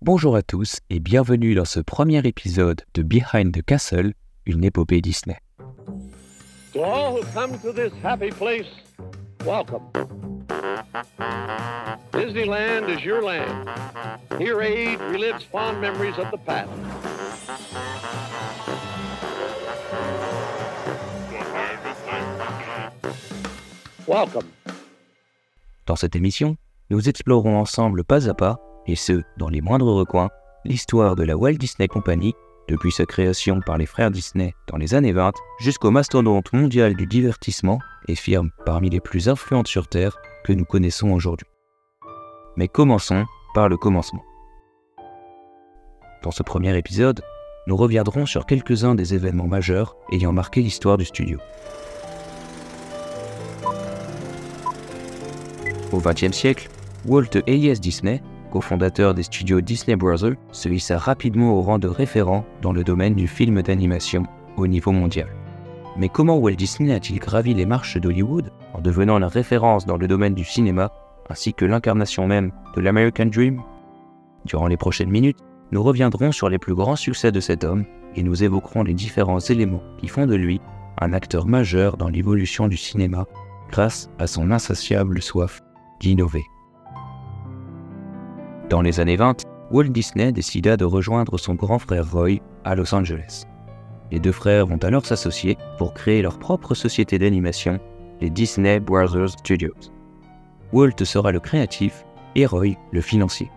Bonjour à tous et bienvenue dans ce premier épisode de Behind the Castle, une épopée Disney. To all who come to this happy place, welcome. Disneyland is your land. Here, age relives fond memories of the past. Welcome. Dans cette émission, nous explorons ensemble pas à pas, et ce, dans les moindres recoins, l'histoire de la Walt Disney Company, depuis sa création par les frères Disney dans les années 20 jusqu'au mastodonte mondial du divertissement et firme parmi les plus influentes sur Terre que nous connaissons aujourd'hui. Mais commençons par le commencement. Dans ce premier épisode, nous reviendrons sur quelques-uns des événements majeurs ayant marqué l'histoire du studio. Au XXe siècle, Walt Hayes Disney, cofondateur des studios Disney Brothers, se hissa rapidement au rang de référent dans le domaine du film d'animation au niveau mondial. Mais comment Walt Disney a-t-il gravi les marches d'Hollywood en devenant la référence dans le domaine du cinéma ainsi que l'incarnation même de l'American Dream? Durant les prochaines minutes, nous reviendrons sur les plus grands succès de cet homme et nous évoquerons les différents éléments qui font de lui un acteur majeur dans l'évolution du cinéma grâce à son insatiable soif d'innover. Dans les années 20, Walt Disney décida de rejoindre son grand frère Roy à Los Angeles. Les deux frères vont alors s'associer pour créer leur propre société d'animation, les Disney Brothers Studios. Walt sera le créatif et Roy le financier.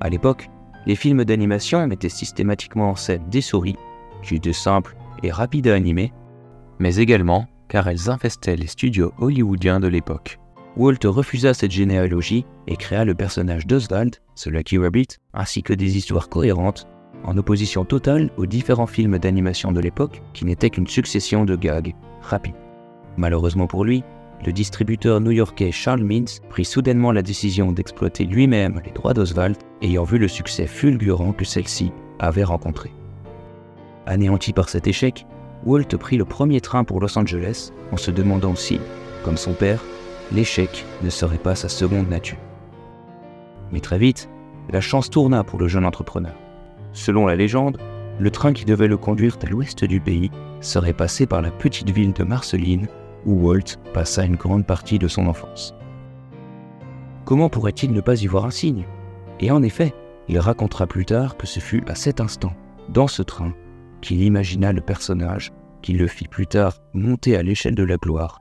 À l'époque, les films d'animation mettaient systématiquement en scène des souris, qui étaient simples et rapides à animer, mais également car elles infestaient les studios hollywoodiens de l'époque. Walt refusa cette généalogie et créa le personnage d'Oswald, ce Lucky Rabbit, ainsi que des histoires cohérentes, en opposition totale aux différents films d'animation de l'époque qui n'étaient qu'une succession de gags rapides. Malheureusement pour lui, le distributeur new-yorkais Charles Mintz prit soudainement la décision d'exploiter lui-même les droits d'Oswald, ayant vu le succès fulgurant que celle-ci avait rencontré. Anéanti par cet échec, Walt prit le premier train pour Los Angeles en se demandant si, comme son père, l'échec ne serait pas sa seconde nature. Mais très vite, la chance tourna pour le jeune entrepreneur. Selon la légende, le train qui devait le conduire à l'ouest du pays serait passé par la petite ville de Marceline, où Walt passa une grande partie de son enfance. Comment pourrait-il ne pas y voir un signe? Et en effet, il racontera plus tard que ce fut à cet instant, dans ce train, qu'il imagina le personnage qui le fit plus tard monter à l'échelle de la gloire,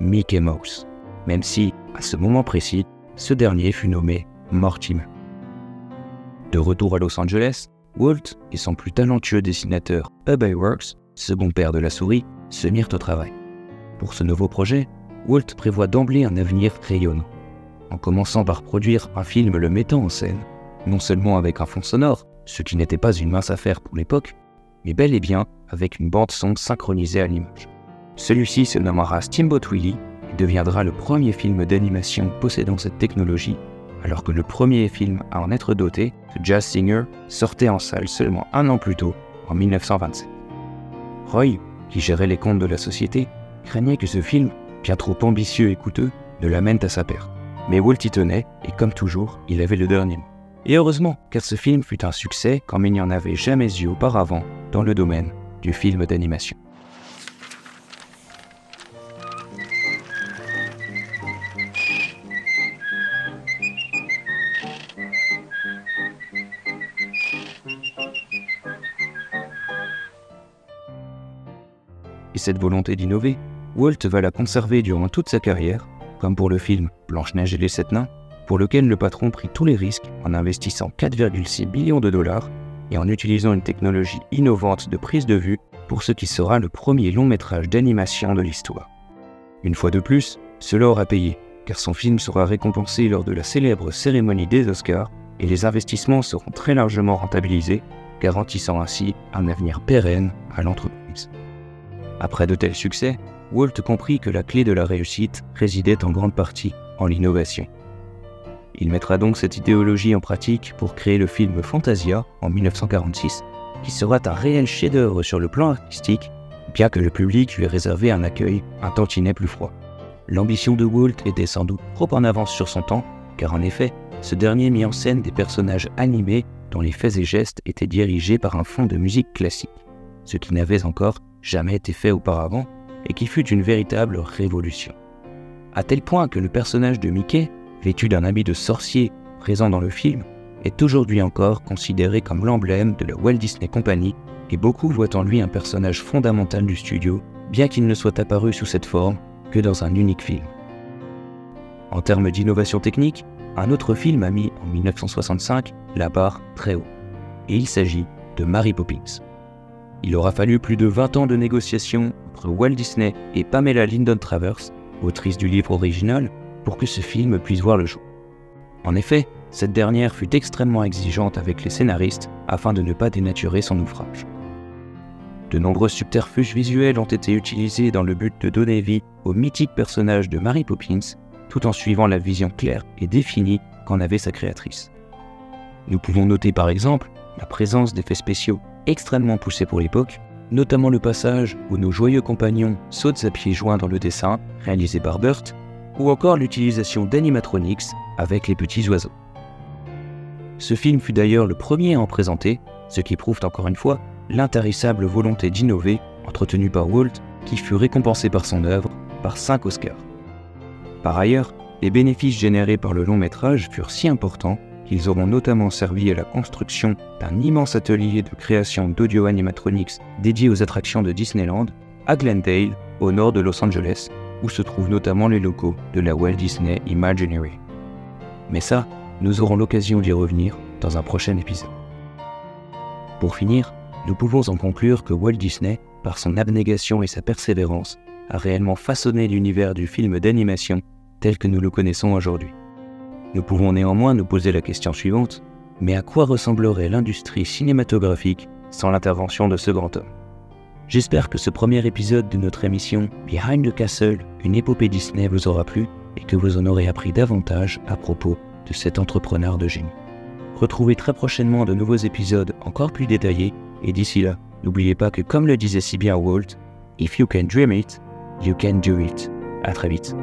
Mickey Mouse même si, à ce moment précis, ce dernier fut nommé Mortimer. De retour à Los Angeles, Walt et son plus talentueux dessinateur Hub Works, second père de la souris, se mirent au travail. Pour ce nouveau projet, Walt prévoit d'emblée un avenir rayonnant, en commençant par produire un film le mettant en scène, non seulement avec un fond sonore, ce qui n'était pas une mince affaire pour l'époque, mais bel et bien avec une bande son synchronisée à l'image. Celui-ci se nommera Steamboat Willie deviendra le premier film d'animation possédant cette technologie, alors que le premier film à en être doté, The Jazz Singer, sortait en salle seulement un an plus tôt, en 1927. Roy, qui gérait les comptes de la société, craignait que ce film, bien trop ambitieux et coûteux, ne l'amène à sa perte. Mais Walt y tenait, et comme toujours, il avait le dernier mot. Et heureusement, car ce film fut un succès comme il n'y en avait jamais eu auparavant dans le domaine du film d'animation. Et cette volonté d'innover, Walt va la conserver durant toute sa carrière, comme pour le film Blanche-Neige et les Sept Nains, pour lequel le patron prit tous les risques en investissant 4,6 millions de dollars et en utilisant une technologie innovante de prise de vue pour ce qui sera le premier long métrage d'animation de l'histoire. Une fois de plus, cela aura payé, car son film sera récompensé lors de la célèbre cérémonie des Oscars et les investissements seront très largement rentabilisés, garantissant ainsi un avenir pérenne à l'entreprise. Après de tels succès, Walt comprit que la clé de la réussite résidait en grande partie en l'innovation. Il mettra donc cette idéologie en pratique pour créer le film Fantasia en 1946, qui sera un réel chef-d'œuvre sur le plan artistique, bien que le public lui ait réservé un accueil un tantinet plus froid. L'ambition de Walt était sans doute trop en avance sur son temps, car en effet, ce dernier mit en scène des personnages animés dont les faits et gestes étaient dirigés par un fond de musique classique, ce qui n'avait encore jamais été fait auparavant et qui fut une véritable révolution. À tel point que le personnage de Mickey, vêtu d'un habit de sorcier présent dans le film, est aujourd'hui encore considéré comme l'emblème de la Walt Disney Company et beaucoup voient en lui un personnage fondamental du studio, bien qu'il ne soit apparu sous cette forme que dans un unique film. En termes d'innovation technique, un autre film a mis en 1965 la barre très haut, et il s'agit de Mary Poppins. Il aura fallu plus de 20 ans de négociations entre Walt Disney et Pamela Lyndon Travers, autrice du livre original, pour que ce film puisse voir le jour. En effet, cette dernière fut extrêmement exigeante avec les scénaristes afin de ne pas dénaturer son ouvrage. De nombreux subterfuges visuels ont été utilisés dans le but de donner vie au mythique personnage de Mary Poppins, tout en suivant la vision claire et définie qu'en avait sa créatrice. Nous pouvons noter par exemple la présence d'effets spéciaux extrêmement poussés pour l'époque, notamment le passage où nos joyeux compagnons sautent à pieds joints dans le dessin, réalisé par Burt, ou encore l'utilisation d'animatronics avec les petits oiseaux. Ce film fut d'ailleurs le premier à en présenter, ce qui prouve encore une fois l'intarissable volonté d'innover entretenue par Walt, qui fut récompensé par son œuvre par 5 Oscars. Par ailleurs, les bénéfices générés par le long métrage furent si importants qu'ils auront notamment servi à la construction d'un immense atelier de création d'audio animatronics dédié aux attractions de Disneyland à Glendale, au nord de Los Angeles, où se trouvent notamment les locaux de la Walt Disney Imagineering. Mais ça, nous aurons l'occasion d'y revenir dans un prochain épisode. Pour finir, nous pouvons en conclure que Walt Disney, par son abnégation et sa persévérance, a réellement façonné l'univers du film d'animation tel que nous le connaissons aujourd'hui. Nous pouvons néanmoins nous poser la question suivante, mais à quoi ressemblerait l'industrie cinématographique sans l'intervention de ce grand homme? J'espère que ce premier épisode de notre émission Behind the Castle, une épopée Disney vous aura plu et que vous en aurez appris davantage à propos de cet entrepreneur de génie. Retrouvez très prochainement de nouveaux épisodes encore plus détaillés et d'ici là, n'oubliez pas que comme le disait si bien Walt, If you can dream it, you can do it. À très vite.